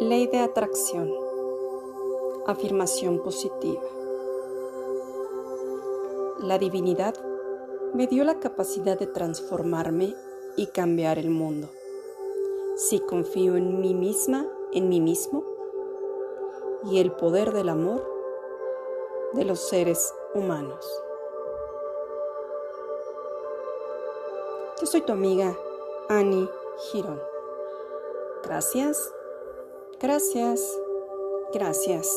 Ley de atracción. Afirmación positiva. La divinidad me dio la capacidad de transformarme y cambiar el mundo. Si confío en mí misma, en mí mismo, y el poder del amor de los seres humanos. Yo soy tu amiga Annie Girón. Gracias, gracias, gracias.